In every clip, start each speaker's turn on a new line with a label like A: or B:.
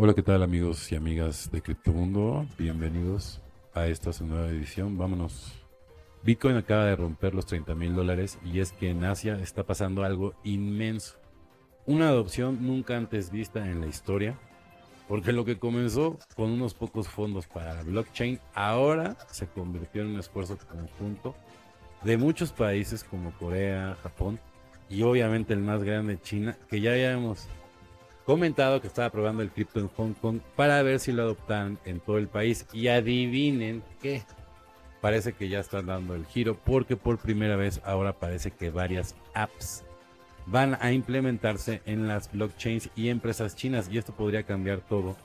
A: Hola, ¿qué tal amigos y amigas de Criptomundo? Bienvenidos a esta nueva edición. Vámonos. Bitcoin acaba de romper los 30 mil dólares y es que en Asia está pasando algo inmenso. Una adopción nunca antes vista en la historia, porque lo que comenzó con unos pocos fondos para la blockchain, ahora se convirtió en un esfuerzo conjunto de muchos países como Corea, Japón y obviamente el más grande, China, que ya habíamos comentado que estaba probando el cripto en Hong Kong para ver si lo adoptan en todo el país. Y adivinen qué. Parece que ya están dando el giro porque por primera vez ahora parece que varias apps van a implementarse en las blockchains y empresas chinas y esto podría cambiar todo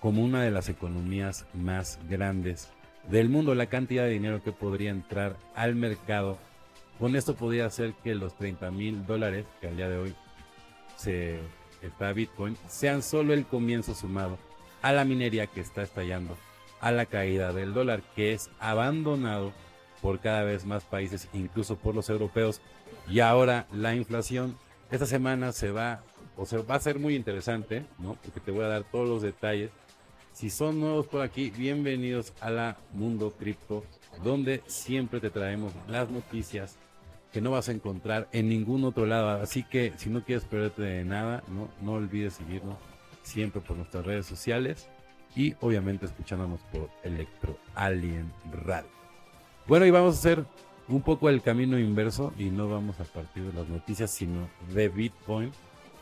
A: como una de las economías más grandes del mundo, la cantidad de dinero que podría entrar al mercado. Con esto podría hacer que los 30 mil dólares que al día de hoy se está Bitcoin sean solo el comienzo sumado a la minería que está estallando, a la caída del dólar que es abandonado por cada vez más países, incluso por los europeos. Y ahora la inflación, esta semana se va, o se va a ser muy interesante, ¿no? Porque te voy a dar todos los detalles si son nuevos por aquí, bienvenidos a la Mundo Cripto, donde siempre te traemos las noticias que no vas a encontrar en ningún otro lado. Así que si no quieres perderte de nada, no, no olvides seguirnos siempre por nuestras redes sociales y obviamente escuchándonos por Electro Alien Radio. Bueno, y vamos a hacer un poco el camino inverso y no vamos a partir de las noticias, sino de Bitcoin,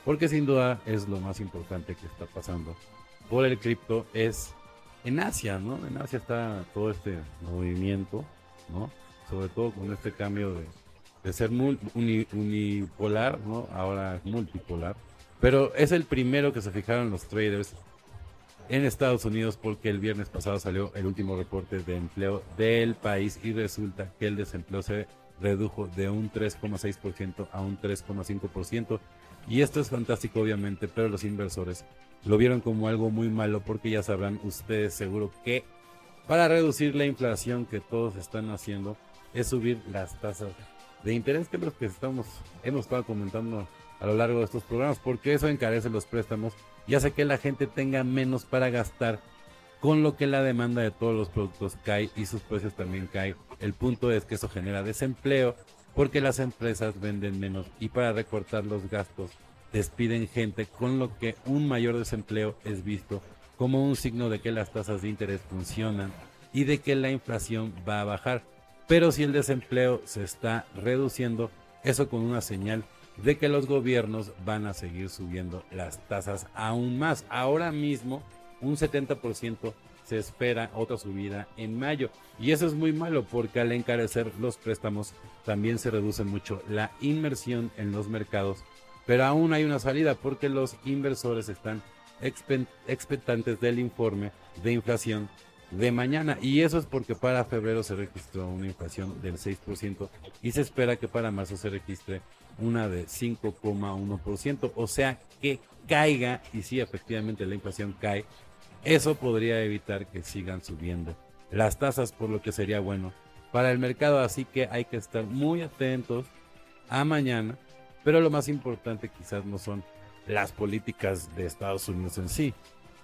A: porque sin duda es lo más importante que está pasando por el cripto es en Asia, ¿no? En Asia está todo este movimiento, ¿no? Sobre todo con este cambio de, ser unipolar, ¿no? Ahora multipolar. Pero es el primero que se fijaron los traders en Estados Unidos porque el viernes pasado salió el último reporte de empleo del país y resulta que el desempleo se redujo de un 3,6% a un 3,5%. Y esto es fantástico obviamente, pero los inversores lo vieron como algo muy malo porque ya sabrán ustedes seguro que para reducir la inflación que todos están haciendo es subir las tasas de interés que es lo que estamos hemos estado comentando a lo largo de estos programas porque eso encarece los préstamos y hace que la gente tenga menos para gastar con lo que la demanda de todos los productos cae y sus precios también caen. El punto es que eso genera desempleo porque las empresas venden menos y para recortar los gastos despiden gente, con lo que un mayor desempleo es visto como un signo de que las tasas de interés funcionan y de que la inflación va a bajar. Pero si el desempleo se está reduciendo, eso con una señal de que los gobiernos van a seguir subiendo las tasas aún más. Ahora mismo, un 70% se espera otra subida en mayo. Y eso es muy malo porque al encarecer los préstamos también se reduce mucho la inversión en los mercados pero aún hay una salida porque los inversores están expectantes del informe de inflación de mañana. Y eso es porque para febrero se registró una inflación del 6% y se espera que para marzo se registre una de 5,1%. O sea que caiga y si efectivamente la inflación cae, eso podría evitar que sigan subiendo las tasas, por lo que sería bueno para el mercado. Así que hay que estar muy atentos a mañana pero lo más importante quizás no son las políticas de Estados Unidos en sí,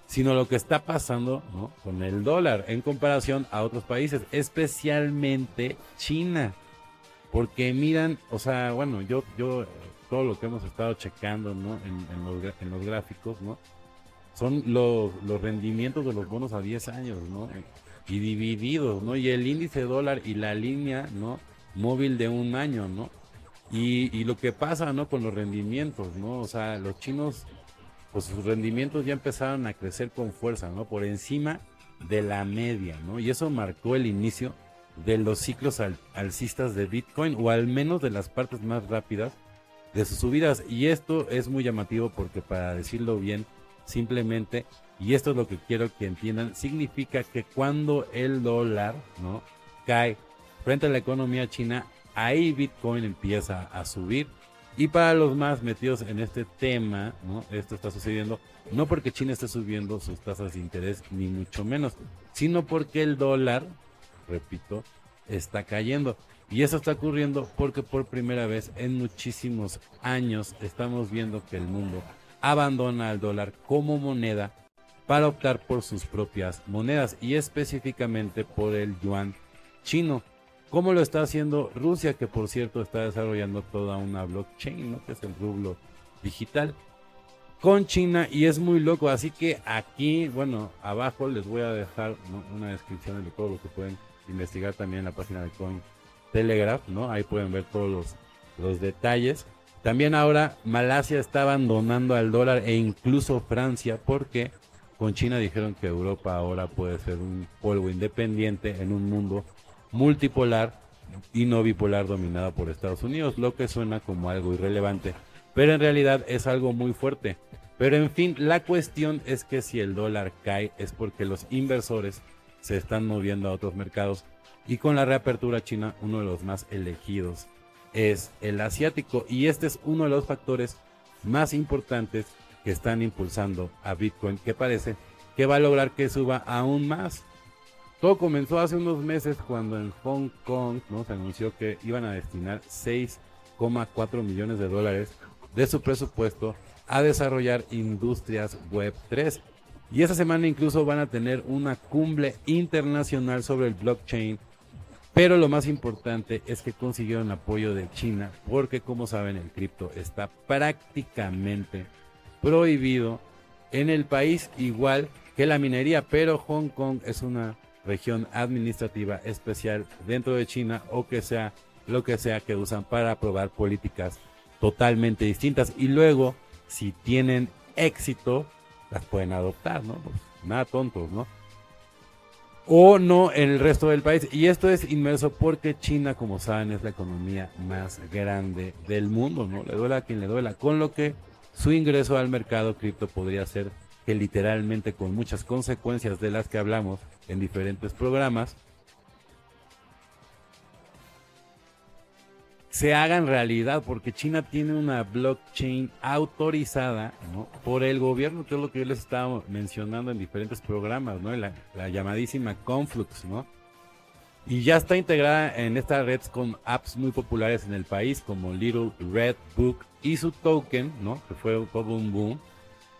A: sino lo que está pasando con el dólar en comparación a otros países, especialmente China. Porque miran, o sea, bueno, yo, yo, todo lo que hemos estado checando ¿no? en, los, en los gráficos, ¿no? Son los, los rendimientos de los bonos a 10 años, ¿no? Y divididos, ¿no? Y el índice dólar y la línea, ¿no? Móvil de un año, ¿no? Y, lo que pasa, ¿no? Con los rendimientos, ¿no? O sea, los chinos, pues sus rendimientos ya empezaron a crecer con fuerza, ¿no? Por encima de la media, ¿no? Y eso marcó el inicio de los ciclos alcistas de Bitcoin, o al menos de las partes más rápidas de sus subidas. Y esto es muy llamativo porque para decirlo bien, simplemente, y esto es lo que quiero que entiendan, significa que cuando el dólar, ¿no? Cae frente a la economía china, ahí Bitcoin empieza a subir. Y para los más metidos en este tema, esto está sucediendo no porque China esté subiendo sus tasas de interés, ni mucho menos, sino porque el dólar, repito, está cayendo. Y eso está ocurriendo porque por primera vez en muchísimos años estamos viendo que el mundo abandona al dólar como moneda para optar por sus propias monedas y específicamente por el yuan chino. Como lo está haciendo Rusia, que por cierto está desarrollando toda una blockchain, ¿no? que es el rublo digital, con China y es muy loco. Así que aquí, bueno, abajo les voy a dejar una descripción de todo lo que pueden investigar también en la página de Coin Telegraph, ¿no? Ahí pueden ver todos los, los detalles. También ahora Malasia está abandonando al dólar e incluso Francia porque con China dijeron que Europa ahora puede ser un polvo independiente en un mundo multipolar y no bipolar dominado por Estados Unidos, lo que suena como algo irrelevante, pero en realidad es algo muy fuerte. Pero en fin, la cuestión es que si el dólar cae es porque los inversores se están moviendo a otros mercados y con la reapertura china uno de los más elegidos es el asiático y este es uno de los factores más importantes que están impulsando a Bitcoin que parece que va a lograr que suba aún más. Todo comenzó hace unos meses cuando en Hong Kong se anunció que iban a destinar 6,4 millones de dólares de su presupuesto a desarrollar industrias Web 3. Y esta semana incluso van a tener una cumbre internacional sobre el blockchain. Pero lo más importante es que consiguieron apoyo de China porque como saben el cripto está prácticamente prohibido en el país igual que la minería. Pero Hong Kong es una región administrativa especial dentro de China o que sea lo que sea que usan para aprobar políticas totalmente distintas y luego si tienen éxito las pueden adoptar, ¿no? Pues, nada tontos, ¿no? O no en el resto del país. Y esto es inmerso porque China, como saben, es la economía más grande del mundo, ¿no? Le duela a quien le duela. Con lo que su ingreso al mercado cripto podría ser que literalmente con muchas consecuencias de las que hablamos en diferentes programas, se hagan realidad, porque China tiene una blockchain autorizada por el gobierno, que es lo que yo les estaba mencionando en diferentes programas, ¿no? la, la llamadísima Conflux, ¿no? Y ya está integrada en esta red con apps muy populares en el país, como Little Red Book y su token, ¿no? Que fue todo un boom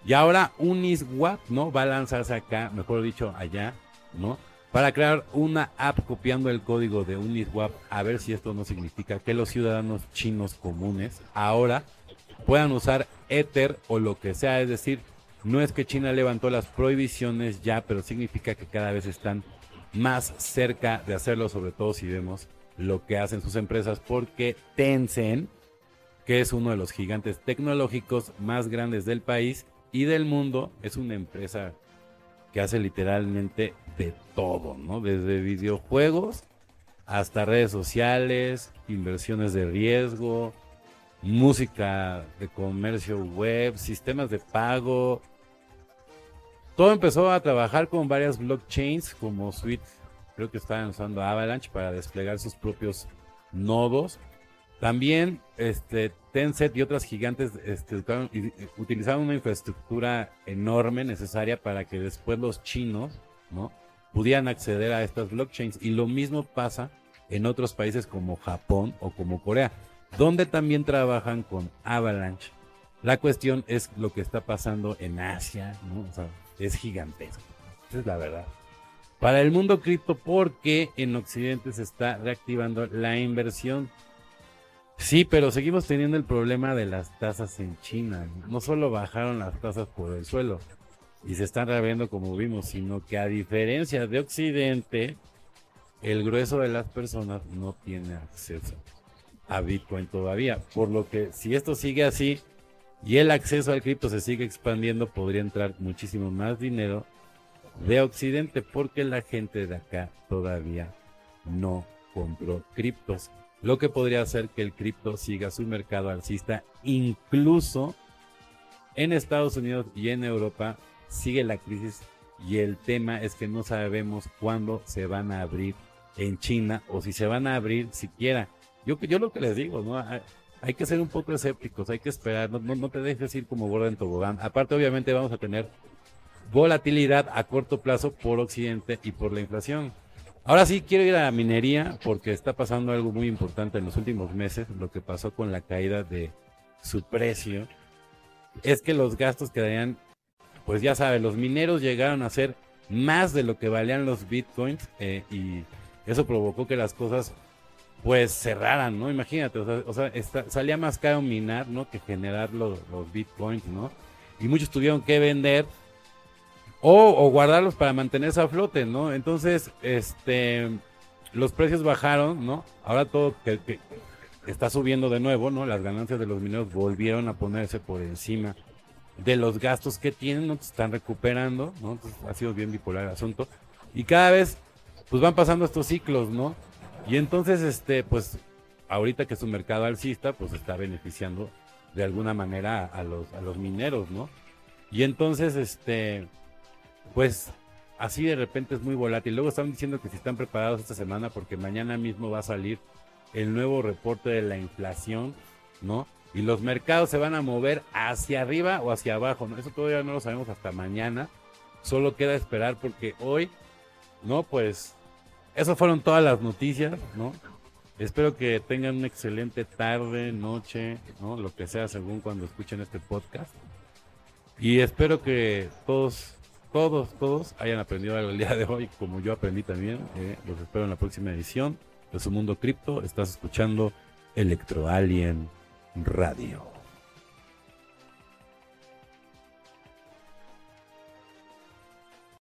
A: y ahora Uniswap, ¿no? Va a lanzarse acá, mejor dicho, allá, ¿no? Para crear una app copiando el código de Uniswap, a ver si esto no significa que los ciudadanos chinos comunes ahora puedan usar Ether o lo que sea. Es decir, no es que China levantó las prohibiciones ya, pero significa que cada vez están más cerca de hacerlo, sobre todo si vemos lo que hacen sus empresas, porque Tencent, que es uno de los gigantes tecnológicos más grandes del país, y del mundo es una empresa que hace literalmente de todo, ¿no? Desde videojuegos hasta redes sociales, inversiones de riesgo, música de comercio web, sistemas de pago. Todo empezó a trabajar con varias blockchains como Suite, creo que estaban usando Avalanche para desplegar sus propios nodos también este, Tencent y otras gigantes este, utilizaron una infraestructura enorme necesaria para que después los chinos ¿no? pudieran acceder a estas blockchains. Y lo mismo pasa en otros países como Japón o como Corea, donde también trabajan con Avalanche. La cuestión es lo que está pasando en Asia, ¿no? es gigantesco. Esa es la verdad. Para el mundo cripto, porque en Occidente se está reactivando la inversión Sí, pero seguimos teniendo el problema de las tasas en China. No solo bajaron las tasas por el suelo y se están reabriendo como vimos, sino que a diferencia de Occidente, el grueso de las personas no tiene acceso a Bitcoin todavía. Por lo que si esto sigue así y el acceso al cripto se sigue expandiendo, podría entrar muchísimo más dinero de Occidente porque la gente de acá todavía no compró criptos lo que podría hacer que el cripto siga su mercado alcista, incluso en Estados Unidos y en Europa sigue la crisis y el tema es que no sabemos cuándo se van a abrir en China o si se van a abrir siquiera. Yo, yo lo que les digo, ¿no? Hay, que ser un poco escépticos, hay que esperar, no, no, te dejes ir como gorda en tobogán. Aparte, obviamente, vamos a tener volatilidad a corto plazo por Occidente y por la inflación. Ahora sí quiero ir a la minería porque está pasando algo muy importante en los últimos meses. Lo que pasó con la caída de su precio es que los gastos quedarían pues ya sabes, los mineros llegaron a ser más de lo que valían los bitcoins eh, y eso provocó que las cosas pues cerraran, ¿no? Imagínate, o sea, salía más caro minar, ¿no? Que generar los, bitcoins, ¿no? Y muchos tuvieron que vender o, guardarlos para mantenerse a flote, ¿no? Entonces, este, los precios bajaron, ¿no? Ahora todo que, está subiendo de nuevo, ¿no? Las ganancias de los mineros volvieron a ponerse por encima de los gastos que tienen, ¿no? Están recuperando, ¿no? ha sido bien bipolar el asunto. Y cada vez, pues van pasando estos ciclos, ¿no? Y entonces, este, pues, ahorita que es un mercado alcista, pues está beneficiando de alguna manera a los, a los mineros, ¿no? Y entonces, este, pues, así de repente es muy volátil. Luego están diciendo que si están preparados esta semana porque mañana mismo va a salir el nuevo reporte de la inflación, ¿no? Y los mercados se van a mover hacia arriba o hacia abajo, ¿no? Eso todavía no lo sabemos hasta mañana. Solo queda esperar porque hoy, ¿no? Pues esas fueron todas las noticias, ¿no? Espero que tengan una excelente tarde, noche, ¿no? Lo que sea según cuando escuchen este podcast. Y espero que todos, todos, todos hayan aprendido algo el día de hoy, como yo aprendí también. Eh, los espero en la próxima edición de Su Mundo Cripto. Estás escuchando Electro Alien Radio.